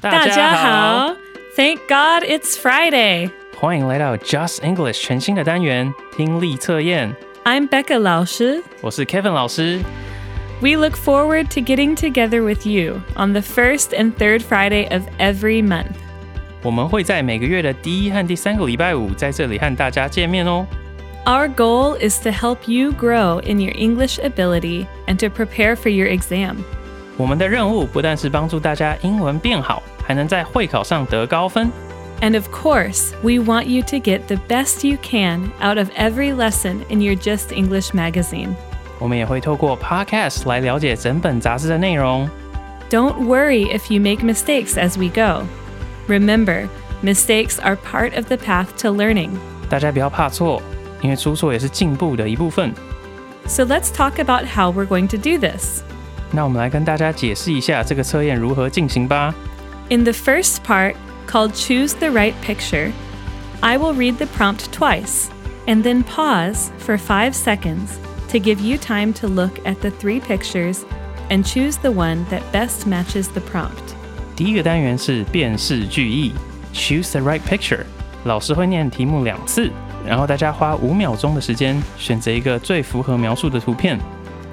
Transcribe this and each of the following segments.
大家好，Thank God it's Friday。欢迎来到 Just English 全新的单元听力测验。 I'm Becca 老师。我是 Kevin 老师。 We look forward to getting together with you on the first and third Friday of every month. 我们会在每个月的第一和第三个礼拜五在这里和大家见面哦。 Our goal is to help you grow in your English ability and to prepare for your exam. 我们的任务不但是帮助大家英文变好， 还能在会考上得高分。 And of course, we want you to get the best you can out of every lesson in your Just English magazine. 我们也会透过 Podcast 来了解整本杂志的内容。 Don't worry if you make mistakes as we go. Remember, mistakes are part of the path to learning. 大家不要怕错，因为出错也是进步的一部分。 So let's talk about how we're going to do this. 那我们来跟大家解释一下这个测验如何进行吧。 In the first part, called Choose the Right Picture, I will read the prompt twice and then pause for five seconds to give you time to look at the three pictures and choose the one that best matches the prompt. 第一个单元是辨识句意，Choose the right picture。老师会念题目两次，然后大家花五秒钟的时间选择一个最符合描述的图片。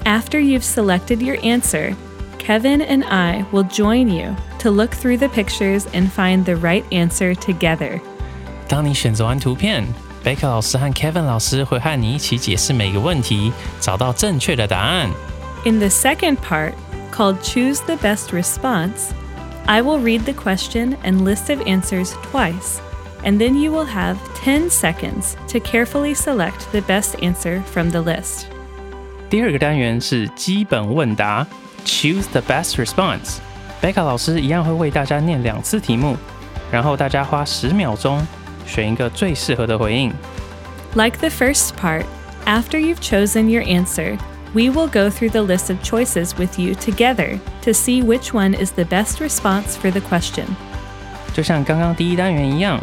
After you've selected your answer, Kevin and I will join you to look through the pictures and find the right answer together. 当你选择完图片，贝克老师和 Kevin 老师会和你一起解释每个问题，找到正确的答案。 In the second part, called Choose the Best Response, I will read the question and list of answers twice, and then you will have 10 seconds to carefully select the best answer from the list. 第二个单元是基本问答，Choose the best response。 贝卡老师一样会为大家念两次题目，然后大家花十秒钟选一个最适合的回应。 Like the first part, after you've chosen your answer, we will go through the list of choices with you together to see which one is the best response for the question. 就像刚刚第一单元一样，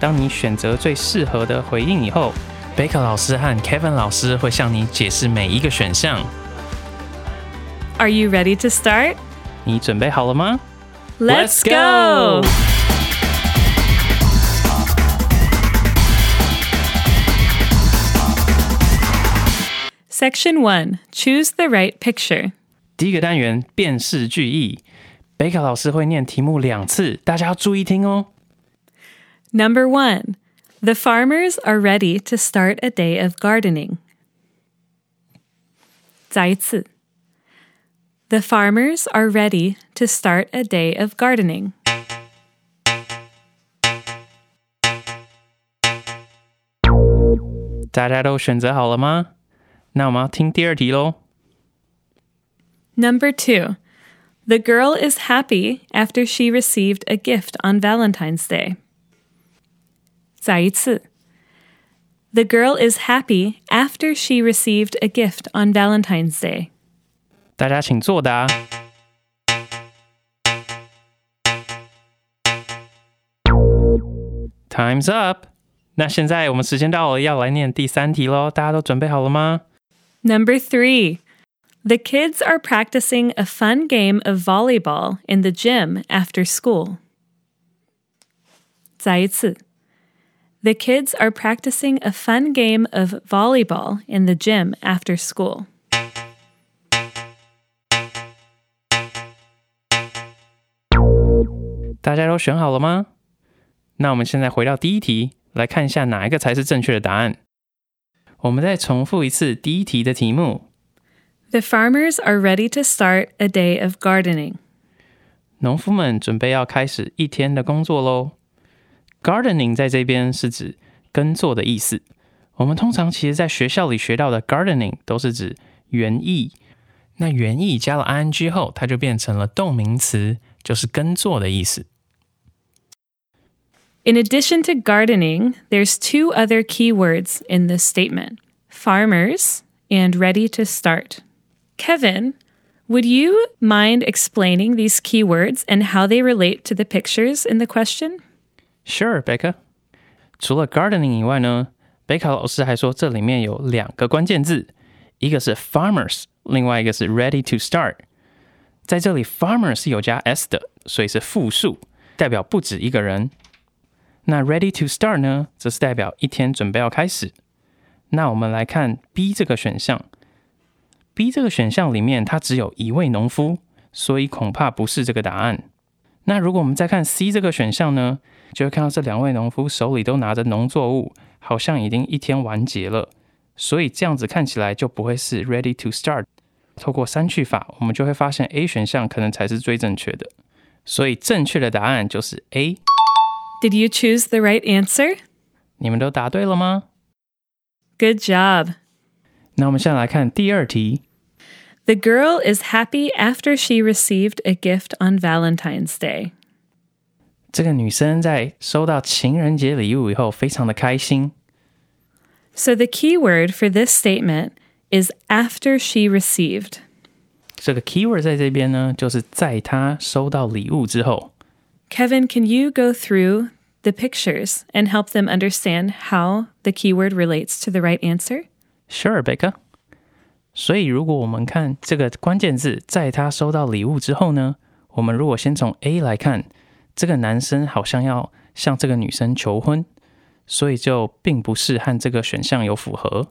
当你选择最适合的回应以后，贝克老师和 Kevin 老师会向你解释每一个选项。 Are you ready to start? 你准备好了吗？ Let's Let's go! go! Section 1 Choose the right picture. 第一个单元辨识句意，贝克老师会念题目两次，大家要注意听哦。 Number 1 The farmers are ready to start a day of gardening. 再一次 The farmers are ready to start a day of gardening. 大家都选择好了吗？那我们要听第二题喽。 Number two, the girl is happy after she received a gift on Valentine's Day. 再一次 The girl is happy after she received a gift on Valentine's Day. 大家请作答。Time's up。那现在我们时间到了，要来念第三题喽。大家都准备好了吗？ Number three, the kids are practicing a fun game of volleyball in the gym after school. 再一次 The kids are practicing a fun game of volleyball in the gym after school. 大家都选好了吗？那我们现在回到第一题，来看一下哪一个才是正确的答案。我们再重复一次第一题的题目：The farmers are ready to start a day of gardening. 农夫们准备要开始一天的工作喽。Gardening 在这边是指耕作的意思。我们通常其实在学校里学到的 gardening 都是指园艺。那园艺加了 ing 后，它就变成了动名词就是耕作的意思。In addition to gardening, there's two other key words in this statement farmers and ready to start. Kevin, would you mind explaining these key words and how they relate to the pictures in the question? Sure, Becca. 除了 gardening 以外呢，贝卡老师还说这里面有两个关键字，一个是 farmers，另外一个是 ready to start。在这里，farmer 是有加 s 的，所以是复数，代表不止一个人。 那 ready to start 呢，则是代表一天准备要开始。那我们来看 B 这个选项，B 这个选项里面它只有一位农夫，所以恐怕不是这个答案。那如果我们再看 C 这个选项呢，就会看到这两位农夫手里都拿着农作物，好像已经一天完结了，所以这样子看起来就不会是 ready to start。透过删去法，我们就会发现 A 选项可能才是最正确的，所以正确的答案就是 A。Did you choose the right answer? 你们都答对了吗 Good job. 那我们现在来看第二题。 The girl is happy after she received a gift on Valentine's Day. 这个女生在收到情人节礼物以后，非常的开心。 So the key word for this statement is after she received. 这个 keyword 在这边呢，就是在她收到礼物之后。 Kevin, can you go through the pictures and help them understand how the keyword relates to the right answer? Sure, Becca。所以，如果我们看这个关键字，在他收到礼物之后呢，我们如果先从 A 来看，这个男生好像要向这个女生求婚，所以就并不是和这个选项有符合。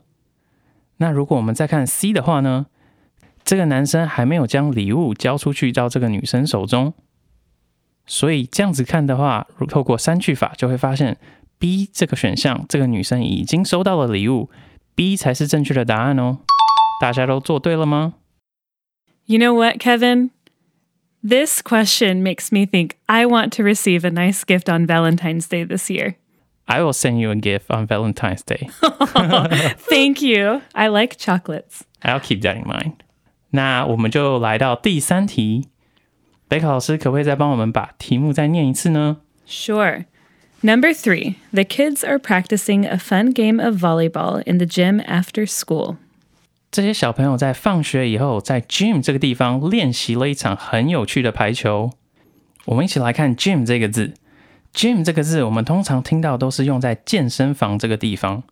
那如果我们再看 C 的话呢，这个男生还没有将礼物交出去到这个女生手中， 所以这样子看的话，如透过删句法就会发现 B 这个选项，这个女生已经收到了礼物，B 才是正确的答案哦。大家都做对了吗？You know what, Kevin? This question makes me think I want to receive a nice gift on Valentine's Day this year. I will send you a gift on Valentine's Day. Thank you. I like chocolates. I'll keep that in mind. 那我们就来到第三题，贝卡老师可不可以再帮我们把题目再念一次呢？Sure. Number three, the kids are practicing a fun game of volleyball in the gym after school. 这些小朋友在放学以后，在 gym 这个地方练习了一场很有趣的排球。我们一起来看 gym 这个字。gym 这个字，我们通常听到都是用在健身房这个地方，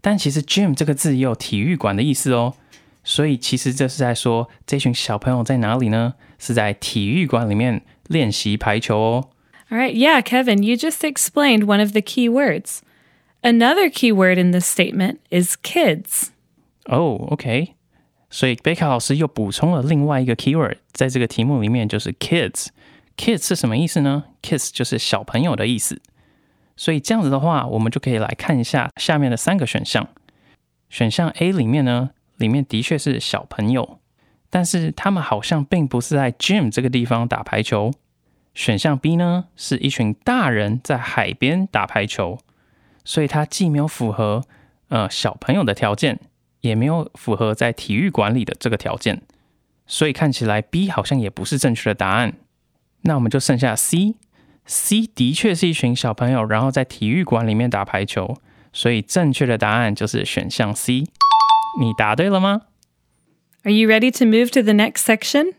但其实 gym 这个字也有体育馆的意思哦。所以其实这是在说这群小朋友在哪里呢？是在体育馆里面练习排球哦。All right, yeah, Kevin, you just explained one of the key words. Another key word in this statement is kids. Oh，OK 所以贝卡老师又补充了另外一个 keyword，在这个题目里面就是 kids。kids 是什么意思呢？kids 就是小朋友的意思。所以这样子的话，我们就可以来看一下下面的三个选项。选项 A 里面呢，里面的确是小朋友，但是他们好像并不是在 gym 这个地方打排球。选项 B 呢，是一群大人在海边打排球，所以它既没有符合呃小朋友的条件，也没有符合在体育馆里的这个条件，所以看起来 B 好像也不是正确的答案。那我们就剩下 C。C 的确是一群小朋友，然后在体育馆里面打排球，所以正确的答案就是选项 C。你答对了吗？Are you ready to move to the next section?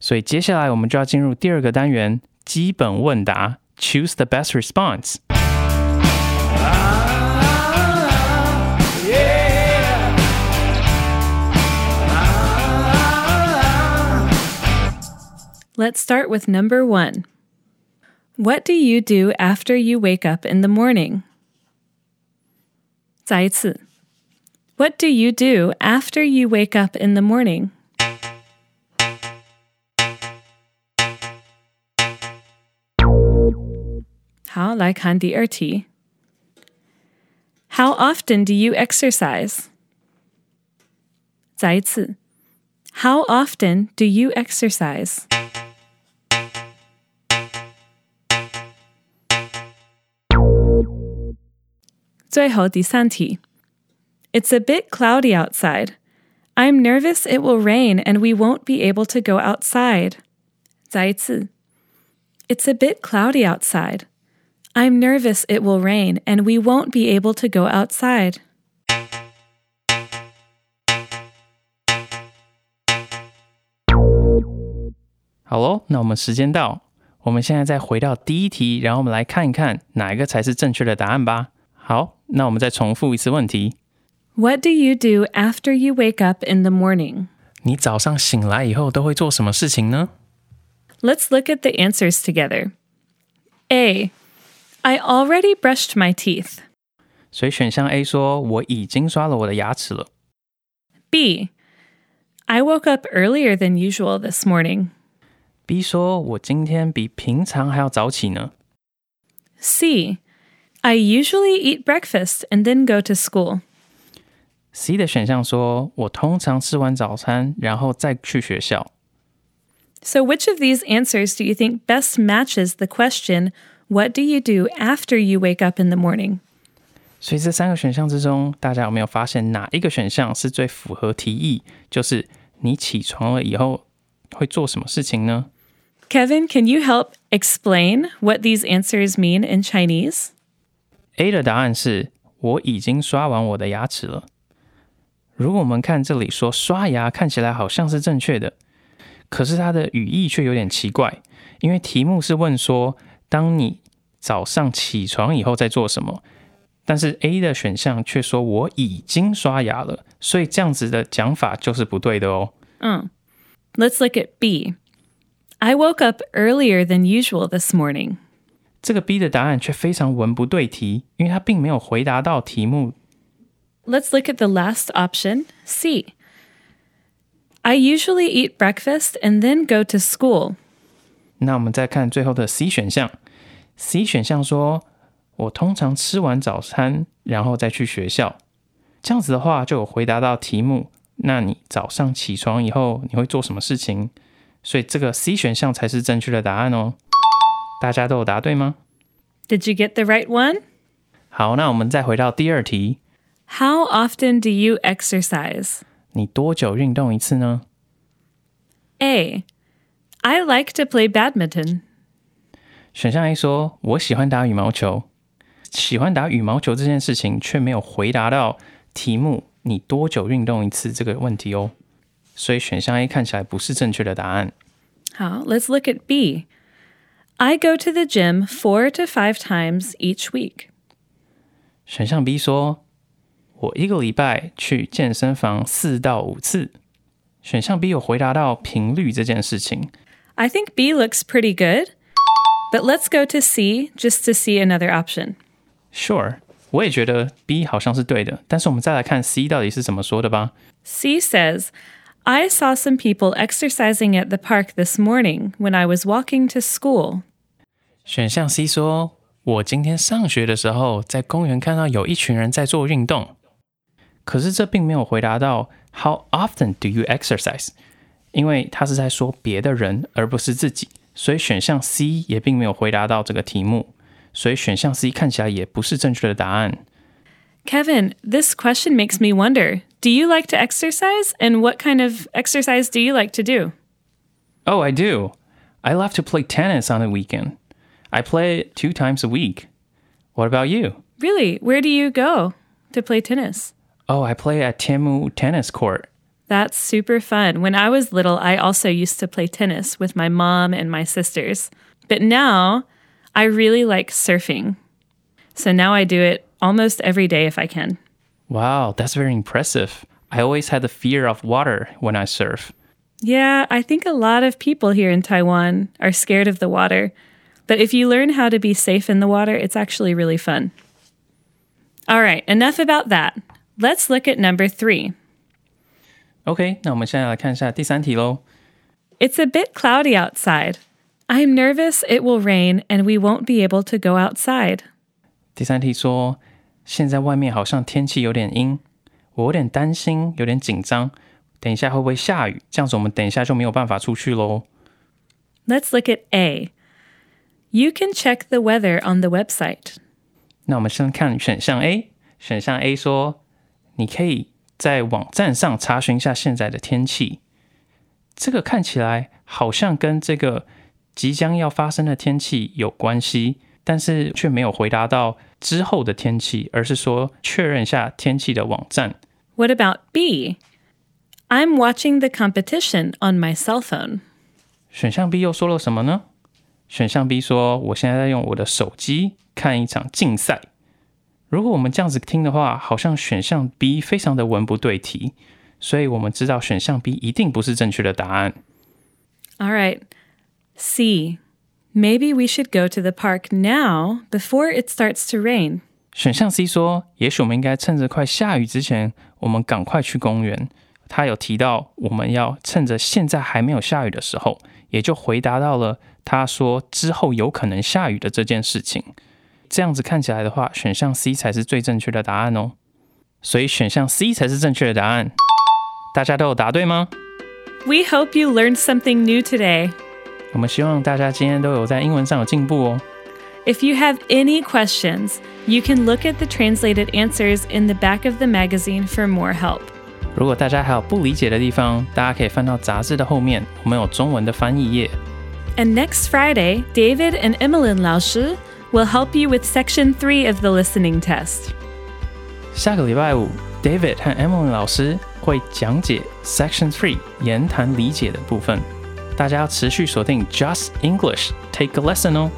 所以接下来我们就要进入第二个单元——基本问答，Choose the best response。 Let's start with number one. What do you do after you wake up in the morning? 再一次. What do you do after you wake up in the morning? How like RT. How often do you exercise? 再一次. How often do you exercise? It's a bit cloudy outside. I'm nervous it will rain and we won't be able to go outside. 再一次. It's a bit cloudy outside. I'm nervous it will rain and we won't be able to go outside. 好喽，那我们时间到，我们现在再回到第一题，然后我们来看一看哪一个才是正确的答案吧。好，那我们再重复一次问题： What do you do after you wake up in the morning? 你早上醒来以后都会做什么事情呢？ Let's look at the answers together. A. I already brushed my teeth. 所以选项 A 说我已经刷了我的牙齿了。 B. I woke up earlier than usual this morning. B 说我今天比平常还要早起呢。 C. I usually eat breakfast and then go to school. C 的选项说我通常吃完早餐然后再去学校。 So, which of these answers do you think best matches the question, What do you do after you wake up in the morning? 所以这三个选项之中，大家有没有发现哪一个选项是最符合题意？就是你起床了以后会做什么事情呢？ Kevin, can you help explain what these answers mean in Chinese? A 的答案是我已经刷完我的牙齿了。 如果我们看这里说刷牙看起来好像是正确的，可是它的语义却有点奇怪，因为题目是问说当你早上起床以后在做什么，但是 A 的选项却说我已经刷牙了，所以这样子的讲法就是不对的哦。Oh. Let's look at B. I woke up earlier than usual this morning. 这个 B 的答案却非常文不对题，因为它并没有回答到题目 Let's look at the last option, C. I usually eat breakfast and then go to school. 那我们再看最后的 C 选项，C 选项说，我通常吃完早餐，然后再去学校。这样子的话，就有回答到题目。那你早上起床以后，你会做什么事情？所以这个 C 选项才是正确的答案哦。大家都有答对吗？ Did you get the right one? 好，那我们再回到第二题， How often do you exercise? 你多久运动一次呢？ A. I like to play badminton. 选项 A 说：“我喜欢打羽毛球。”喜欢打羽毛球这件事情却没有回答到题目“你多久运动一次”这个问题哦，所以选项 A 看起来不是正确的答案。 How? Let's look at B. I go to the gym four to five times each week. 选项 B 说：“ 我一个礼拜去健身房四到五次。”选项 B 有回答到频率这件事情。 I think B looks pretty good, but let's go to C just to see another option. Sure，我也觉得 B 好像是对的，但是我们再来看 C 到底是怎么说的吧。 C says, I saw some people exercising at the park this morning when I was walking to school. 选项 C 说：“我今天上学的时候，在公园看到有一群人在做运动。” 可是这并没有回答到 “How often do you exercise？” 因为他是在说别的人，而不是自己，所以选项 C 也并没有回答到这个题目，所以选项 C 看起来也不是正确的答案。 Kevin, this question makes me wonder do you like to exercise? And what kind of exercise do you like to do? Oh, I do. I love to play tennis on the weekend. I play it two times a week. What about you? Really? Where do you go to play tennis? Oh, I play at Tianmu Tennis Court. That's super fun. When I was little, I also used to play tennis with my mom and my sisters. But now I really like surfing. So now I do it almost every day if I can. Wow, that's very impressive. I always had the fear of water when I surf. Yeah, I think a lot of people here in Taiwan are scared of the water. But if you learn how to be safe in the water, it's actually really fun. All right, enough about that. Let's look at number three. OK，那我们现在来看一下第三题喽。 It's a bit cloudy outside. I'm nervous it will rain and we won't be able to go outside. 第三题说，现在外面好像天气有点阴，我有点担心，有点紧张。等一下会不会下雨？这样子我们等一下就没有办法出去喽。 Let's look at A. You can check the weather on the website. 那我们先看选项 A。选项 A 说， 你可以在网站上查询一下现在的天气。这个看起来好像跟这个即将要发生的天气有关系，但是却没有回答到之后的天气，而是说确认一下天气的网站。What about B? I'm watching the competition on my cell phone. 选项 B 又说了什么呢？选项 B 说：“我现在在用我的手机看一场竞赛。”如果我们这样子听的话，好像选项 B 非常的文不对题，所以我们知道选项 B 一定不是正确的答案。All right. C. Maybe we should go to the park now before it starts to rain. 选项 C 说：“也许我们应该趁着快下雨之前，我们赶快去公园。”他有提到我们要趁着现在还没有下雨的时候，也就回答到了他说之后有可能下雨的这件事情。这样子看起来的话，选项 C 才是最正确的答案哦。所以选项 C 才是正确的答案。大家都有答对吗？ We hope you learned something new today. 我们希望大家今天都有在英文上有进步哦。 If you have any questions, you can look at the translated answers in the back of the magazine for more help. 如果大家还有不理解的地方，大家可以翻到杂志的后面，我们有中文的翻译页。 And next Friday, David and Emmeline Laoshi will help you with Section 3 of the listening test. 下个礼拜五，David 和 Section Three 言谈理解的部分，大家持续锁定 Just English Take a Listen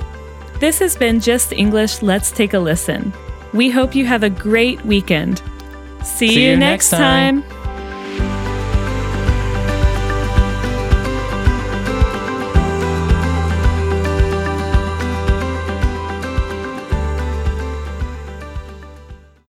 This has been Just English Let's Take a Listen. We hope you have a great weekend. See, See you, you, next time. time.